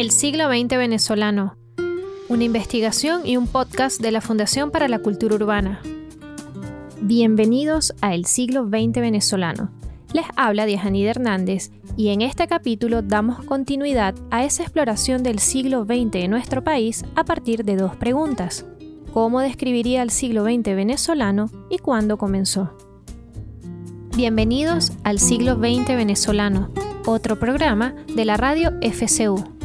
El siglo XX venezolano. Una investigación y un podcast de la Fundación para la Cultura Urbana. Bienvenidos a El siglo XX venezolano. Les habla Diajanida Hernández y en este capítulo damos continuidad a esa exploración del siglo XX en nuestro país a partir de dos preguntas. ¿Cómo describiría el siglo XX venezolano y cuándo comenzó? Bienvenidos al siglo XX venezolano, otro programa de la radio FCU.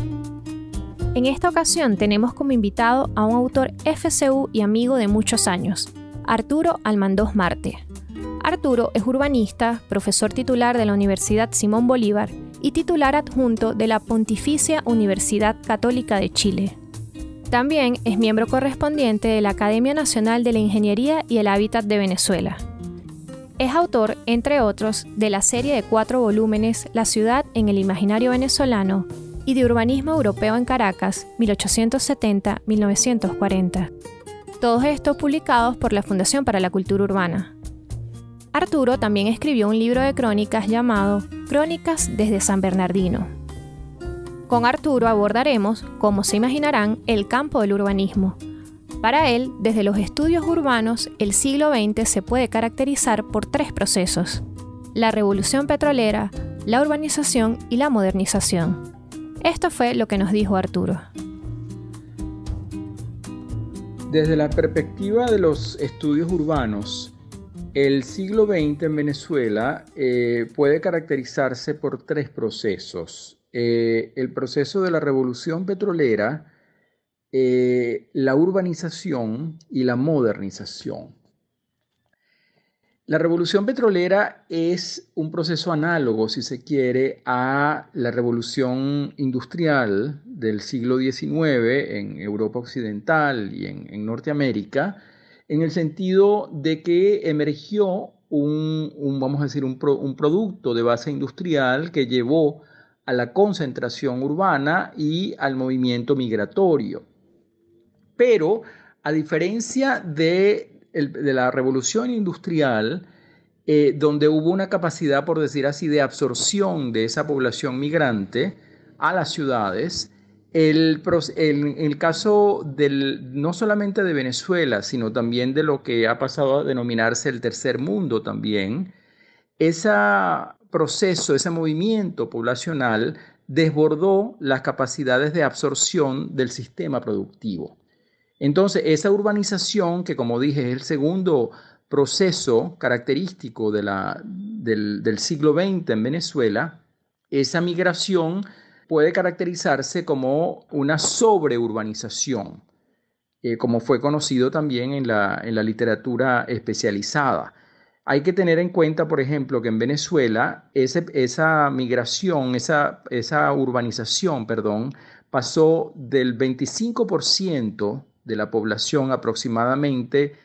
En esta ocasión tenemos como invitado a un autor FCU y amigo de muchos años, Arturo Almandós Marte. Arturo es urbanista, profesor titular de la Universidad Simón Bolívar y titular adjunto de la Pontificia Universidad Católica de Chile. También es miembro correspondiente de la Academia Nacional de la Ingeniería y el Hábitat de Venezuela. Es autor, entre otros, de la serie de cuatro volúmenes La ciudad en el imaginario venezolano y de Urbanismo Europeo en Caracas, 1870-1940. Todos estos publicados por la Fundación para la Cultura Urbana. Arturo también escribió un libro de crónicas llamado Crónicas desde San Bernardino. Con Arturo abordaremos, como se imaginarán, el campo del urbanismo. Para él, desde los estudios urbanos, el siglo XX se puede caracterizar por tres procesos. La revolución petrolera, la urbanización y la modernización. Esto fue lo que nos dijo Arturo. Desde la perspectiva de los estudios urbanos, el siglo XX en Venezuela eh, puede caracterizarse por tres procesos. Eh, el proceso de la revolución petrolera, eh, la urbanización y la modernización. La revolución petrolera es un proceso análogo, si se quiere, a la revolución industrial del siglo XIX en Europa Occidental y en, Norteamérica, en el sentido de que emergió un, vamos a decir, un, producto de base industrial que llevó a la concentración urbana y al movimiento migratorio. Pero, a diferencia de de la revolución industrial, eh, donde hubo una capacidad, por decir así, de absorción de esa población migrante a las ciudades, el, el, caso del, no solamente de Venezuela, sino también de lo que ha pasado a denominarse el tercer mundo también, ese proceso, ese movimiento poblacional desbordó las capacidades de absorción del sistema productivo. Entonces, esa urbanización, que como dije es el segundo proceso característico del, siglo XX en Venezuela, esa migración puede caracterizarse como una sobreurbanización, eh, como fue conocido también en la, literatura especializada. Hay que tener en cuenta, por ejemplo, que en Venezuela esa migración, esa urbanización, perdón, pasó del 25% de la población aproximadamente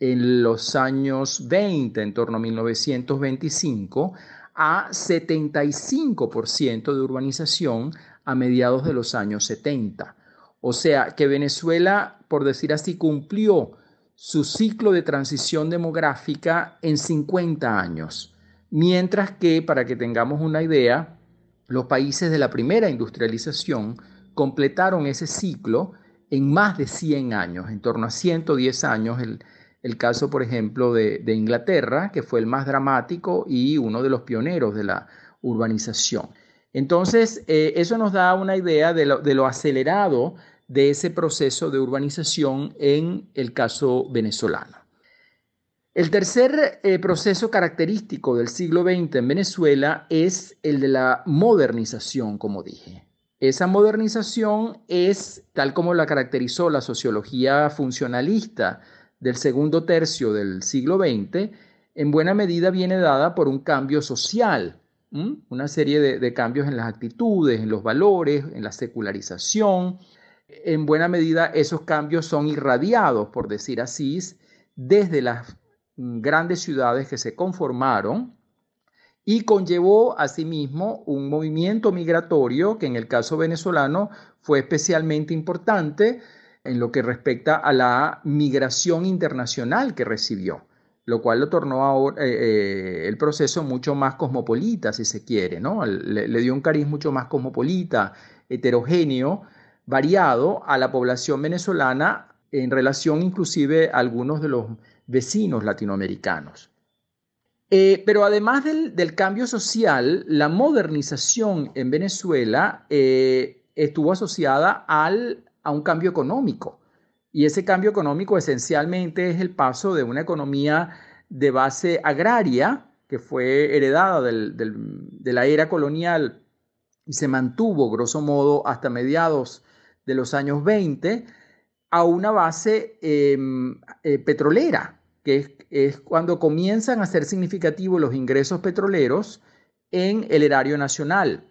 en los años 20, en torno a 1925, a 75% de urbanización a mediados de los años 70. O sea que Venezuela, por decir así, cumplió su ciclo de transición demográfica en 50 años, mientras que, para que tengamos una idea, los países de la primera industrialización completaron ese ciclo en más de 100 años, en torno a 110 años, el, caso, por ejemplo, de, Inglaterra, que fue el más dramático y uno de los pioneros de la urbanización. Entonces, eh, eso nos da una idea de lo, acelerado de ese proceso de urbanización en el caso venezolano. El tercer eh, proceso característico del siglo XX en Venezuela es el de la modernización, como dije. Esa modernización es, tal como la caracterizó la sociología funcionalista del segundo tercio del siglo XX, en buena medida viene dada por un cambio social, una serie de, cambios en las actitudes, en los valores, en la secularización. En buena medida esos cambios son irradiados, por decir así, desde las grandes ciudades que se conformaron y conllevó asimismo un movimiento migratorio que en el caso venezolano fue especialmente importante en lo que respecta a la migración internacional que recibió, lo cual lo tornó ahora, eh, eh, el proceso mucho más cosmopolita, si se quiere, ¿no? Le, dio un cariz mucho más cosmopolita heterogéneo, variado a la población venezolana en relación inclusive a algunos de los vecinos latinoamericanos. Eh, pero además del, cambio social, la modernización en Venezuela eh, estuvo asociada al, a un cambio económico. Y ese cambio económico esencialmente es el paso de una economía de base agraria, que fue heredada de la era colonial y se mantuvo, grosso modo, hasta mediados de los años 20, a una base em, eh, petrolera, que es, cuando comienzan a ser significativos los ingresos petroleros en el erario nacional.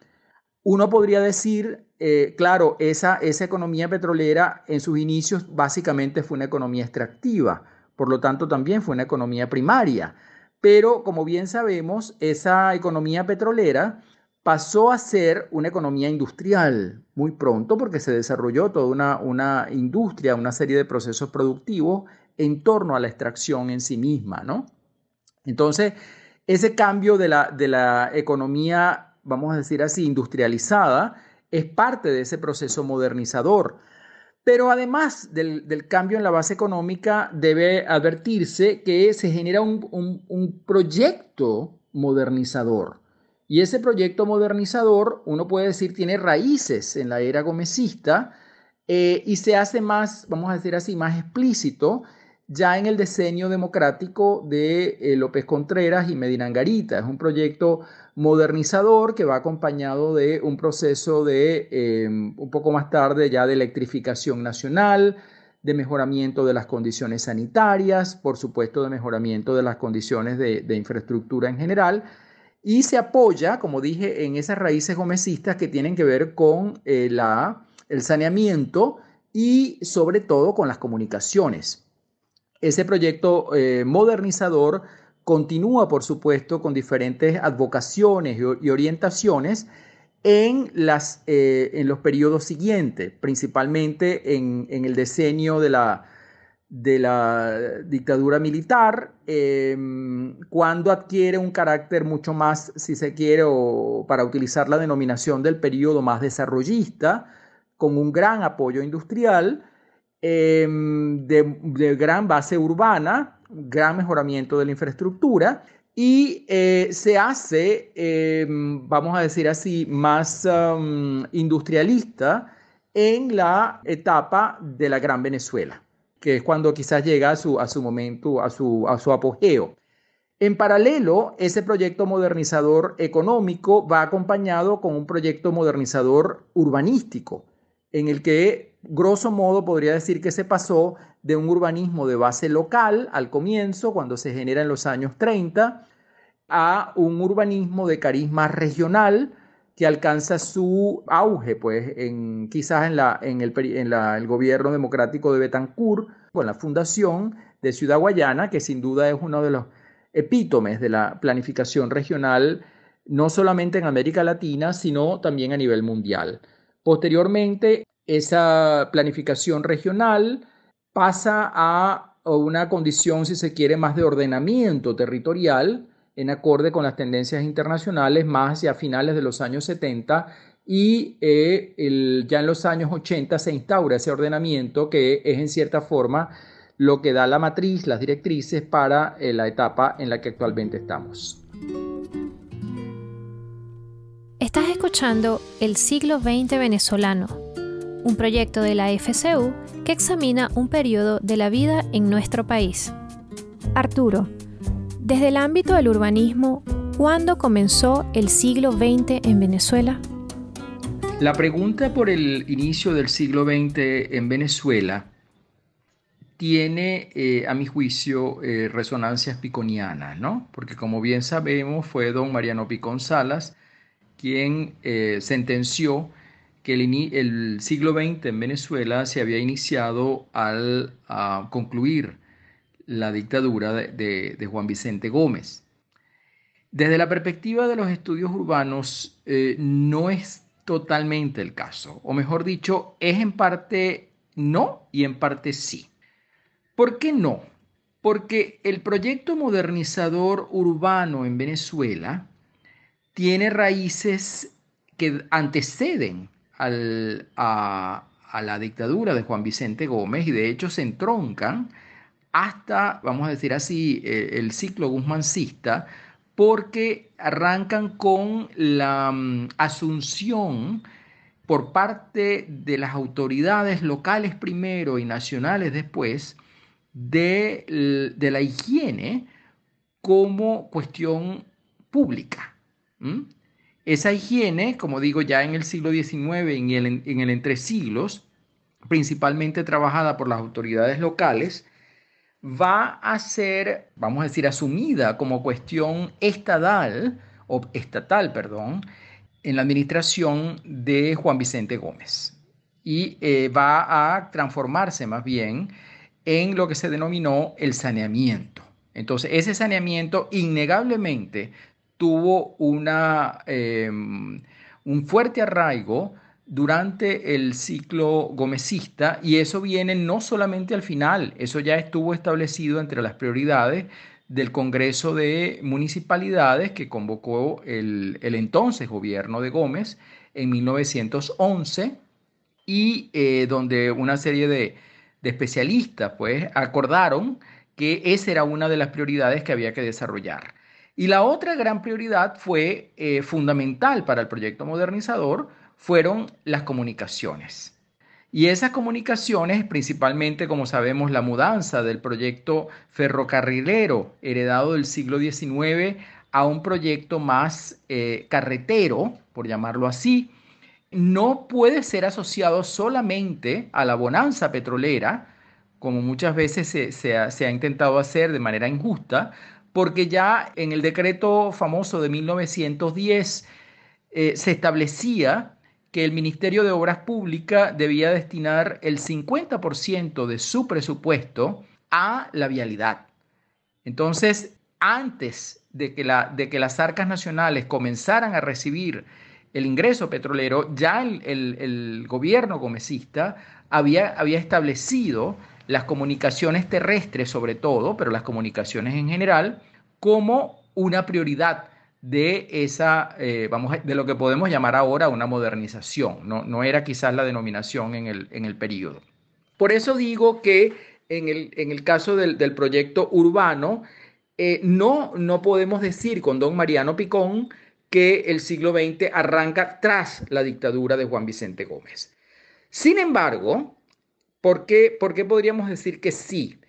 Uno podría decir, eh, claro, esa, esa economía petrolera en sus inicios básicamente fue una economía extractiva, por lo tanto también fue una economía primaria. Pero como bien sabemos, esa economía petrolera pasó a ser una economía industrial muy pronto porque se desarrolló toda una, una industria, una serie de procesos productivos en torno a la extracción en sí misma, ¿no? Entonces, ese cambio de la, de la economía, vamos a decir así, industrializada, es parte de ese proceso modernizador. Pero además del, cambio en la base económica, debe advertirse que se genera un, proyecto modernizador. Y ese proyecto modernizador, uno puede decir, tiene raíces en la era gomecista eh, y se hace más, vamos a decir así, más explícito ya en el diseño democrático de eh, López Contreras y Medina Angarita. Es un proyecto modernizador que va acompañado de un proceso de, em, un poco más tarde ya de electrificación nacional, de mejoramiento de las condiciones sanitarias, por supuesto de mejoramiento de las condiciones de, infraestructura en general, y se apoya, como dije, en esas raíces gomecistas que tienen que ver con eh, la, el saneamiento y sobre todo con las comunicaciones. Ese proyecto eh, modernizador continúa, por supuesto, con diferentes advocaciones y orientaciones eh, en los periodos siguientes, principalmente en, el diseño de la, dictadura militar, em, cuando adquiere un carácter mucho más, si se quiere, para utilizar la denominación del periodo más desarrollista, con un gran apoyo industrial, Em, de, gran base urbana, gran mejoramiento de la infraestructura y eh, se hace, em, vamos a decir así, más industrialista en la etapa de la Gran Venezuela, que es cuando quizás llega a su, a su momento, a su, a su apogeo. En paralelo, ese proyecto modernizador económico va acompañado con un proyecto modernizador urbanístico, en el que grosso modo podría decir que se pasó de un urbanismo de base local al comienzo, cuando se genera en los años 30, a un urbanismo de carisma regional que alcanza su auge, pues, en, quizás en, la, en, el, gobierno democrático de Betancourt, con la fundación de Ciudad Guayana, que sin duda es uno de los epítomes de la planificación regional, no solamente en América Latina, sino también a nivel mundial. Posteriormente, esa planificación regional pasa a una condición, si se quiere, más de ordenamiento territorial, en acorde con las tendencias internacionales, más hacia finales de los años 70 y eh, ya en los años 80 se instaura ese ordenamiento que es en cierta forma lo que da la matriz, las directrices para eh, la etapa en la que actualmente estamos. Estás escuchando El siglo XX venezolano un proyecto de la FCU que examina un periodo de la vida en nuestro país. Arturo, desde el ámbito del urbanismo, ¿cuándo comenzó el siglo XX en Venezuela? La pregunta por el inicio del siglo XX en Venezuela tiene, eh, a mi juicio, eh, resonancias piconianas, ¿no? Porque como bien sabemos, fue don Mariano Picón Salas quien eh, sentenció que el, siglo XX en Venezuela se había iniciado al concluir la dictadura de, Juan Vicente Gómez. Desde la perspectiva de los estudios urbanos, eh, no es totalmente el caso, o mejor dicho, es en parte no y en parte sí. ¿Por qué no? Porque el proyecto modernizador urbano en Venezuela tiene raíces que anteceden a, la dictadura de Juan Vicente Gómez y de hecho se entroncan hasta, vamos a decir así, eh, el ciclo guzmancista, porque arrancan con la mm, asunción por parte de las autoridades locales primero y nacionales después de, la higiene como cuestión pública. Esa higiene, como digo, ya en el siglo XIX en el, en el entre siglos, principalmente trabajada por las autoridades locales, va a ser, vamos a decir, asumida como cuestión estatal, o estatal, perdón, en la administración de Juan Vicente Gómez. Y eh, va a transformarse más bien en lo que se denominó el saneamiento. Entonces, ese saneamiento innegablemente tuvo una, em, un fuerte arraigo durante el ciclo gomecista y eso viene no solamente al final, eso ya estuvo establecido entre las prioridades del Congreso de Municipalidades que convocó el, entonces gobierno de Gómez en 1911 y eh, donde una serie de, especialistas pues acordaron que esa era una de las prioridades que había que desarrollar. Y la otra gran prioridad fue eh, fundamental para el proyecto modernizador, fueron las comunicaciones. Y esas comunicaciones, principalmente, como sabemos, la mudanza del proyecto ferrocarrilero heredado del siglo XIX a un proyecto más eh, carretero, por llamarlo así, no puede ser asociado solamente a la bonanza petrolera, como muchas veces se, ha, intentado hacer de manera injusta, porque ya en el decreto famoso de 1910 eh, se establecía que el Ministerio de Obras Públicas debía destinar el 50% de su presupuesto a la vialidad. Entonces, antes de que, las arcas nacionales comenzaran a recibir el ingreso petrolero, ya el, gobierno gomecista había establecido las comunicaciones terrestres sobre todo, pero las comunicaciones en general, como una prioridad de esa, eh, vamos de lo que podemos llamar ahora una modernización. No, no era quizás la denominación en el, en el periodo. Por eso digo que en el, en el caso del, del proyecto urbano, eh, no, no podemos decir con don Mariano Picón que el siglo XX arranca tras la dictadura de Juan Vicente Gómez. Sin embargo, ¿por qué, por qué podríamos decir que sí?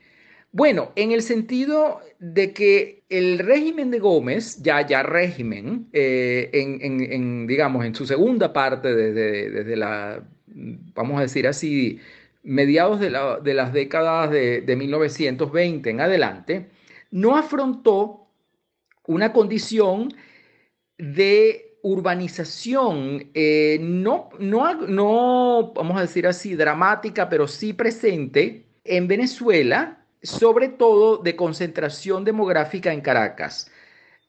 Bueno, en el sentido de que el régimen de Gómez, ya, ya régimen, eh, en, digamos, en su segunda parte, desde, desde, la, vamos a decir así, mediados de, las décadas de, 1920 en adelante, no afrontó una condición de urbanización, eh, no, no, no, vamos a decir así, dramática, pero sí presente en Venezuela sobre todo de concentración demográfica en Caracas.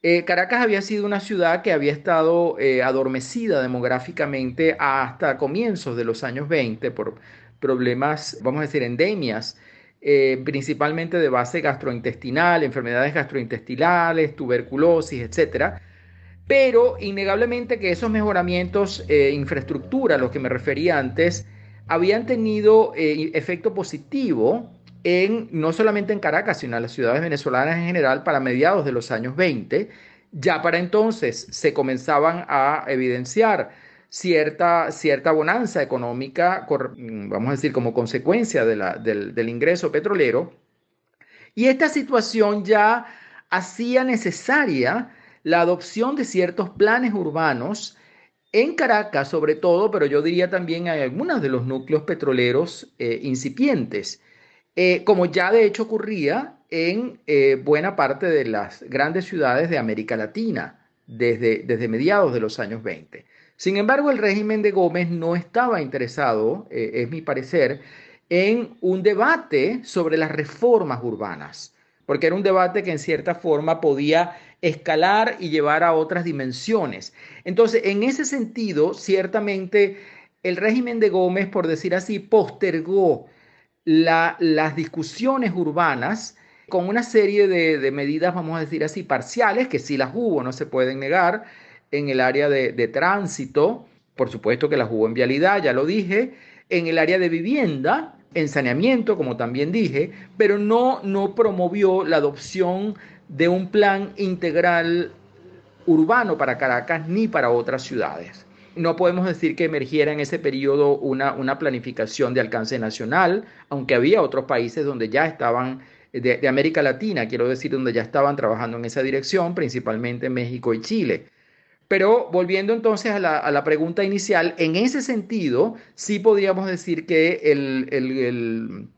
Eh, Caracas había sido una ciudad que había estado eh, adormecida demográficamente hasta comienzos de los años 20 por problemas, vamos a decir, endemias, principalmente de base gastrointestinal, enfermedades gastrointestinales, tuberculosis, etc. Pero innegablemente que esos mejoramientos, infraestructura, a los que me refería antes, habían tenido efecto positivo no solamente en Caracas, sino en las ciudades venezolanas en general para mediados de los años 20. Ya para entonces se comenzaban a evidenciar cierta, cierta bonanza económica, vamos a decir, como consecuencia del ingreso petrolero. Y esta situación ya hacía necesaria la adopción de ciertos planes urbanos en Caracas sobre todo, pero yo diría también en algunos de los núcleos petroleros eh, incipientes. Eh, como ya de hecho ocurría en eh, buena parte de las grandes ciudades de América Latina desde, desde mediados de los años 20. Sin embargo, el régimen de Gómez no estaba interesado, es mi parecer, en un debate sobre las reformas urbanas, porque era un debate que en cierta forma podía escalar y llevar a otras dimensiones. Entonces, en ese sentido, ciertamente el régimen de Gómez, por decir así, postergó las discusiones urbanas con una serie de, medidas, vamos a decir así, parciales, que sí las hubo, no se pueden negar, en el área de, tránsito por supuesto que la jugó en vialidad, ya lo dije, en el área de vivienda, en saneamiento, como también dije, pero no, no promovió la adopción de un plan integral urbano para Caracas ni para otras ciudades. No podemos decir que emergiera en ese periodo una, una planificación de alcance nacional, aunque había otros países donde ya estaban, de, de América Latina, quiero decir, donde ya estaban trabajando en esa dirección, principalmente México y Chile. Pero volviendo entonces a la, pregunta inicial, en ese sentido, sí podríamos decir que el,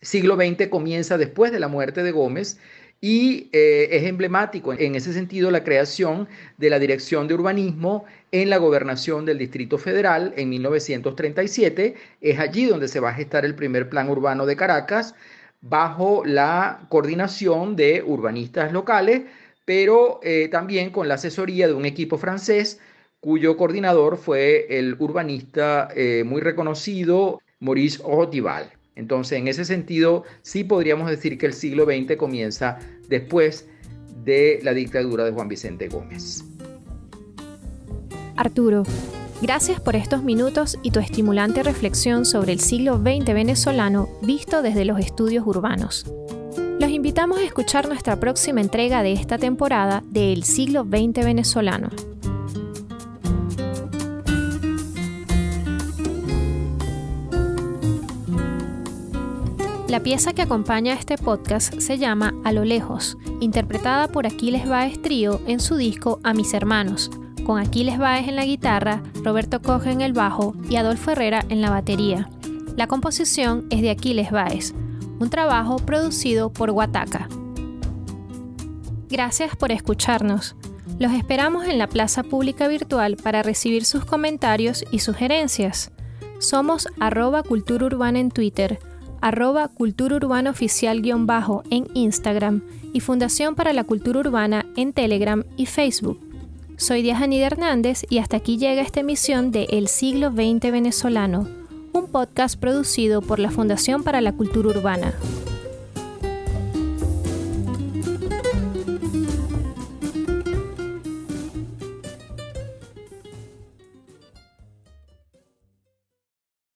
siglo XX comienza después de la muerte de Gómez y eh, es emblemático en ese sentido la creación de la Dirección de Urbanismo en la gobernación del Distrito Federal en 1937. Es allí donde se va a gestar el primer plan urbano de Caracas bajo la coordinación de urbanistas locales pero eh, también con la asesoría de un equipo francés cuyo coordinador fue el urbanista eh, muy reconocido Maurice Rotival. Entonces, en ese sentido, sí podríamos decir que el siglo XX comienza después de la dictadura de Juan Vicente Gómez. Arturo, gracias por estos minutos y tu estimulante reflexión sobre el siglo XX venezolano visto desde los estudios urbanos. Los invitamos a escuchar nuestra próxima entrega de esta temporada de El siglo XX venezolano. La pieza que acompaña a este podcast se llama A lo lejos, interpretada por Aquiles Baez Trío en su disco A mis hermanos, con Aquiles Baez en la guitarra, Roberto Coge en el bajo y Adolfo Herrera en la batería. La composición es de Aquiles Baez un trabajo producido por Guataca. Gracias por escucharnos. Los esperamos en la plaza pública virtual para recibir sus comentarios y sugerencias. Somos arroba cultura urbana en Twitter, arroba cultura urbana oficial bajo en Instagram y Fundación para la Cultura Urbana en Telegram y Facebook. Soy Diajanida Hernández y hasta aquí llega esta emisión de El siglo XX venezolano un podcast producido por la Fundación para la Cultura Urbana.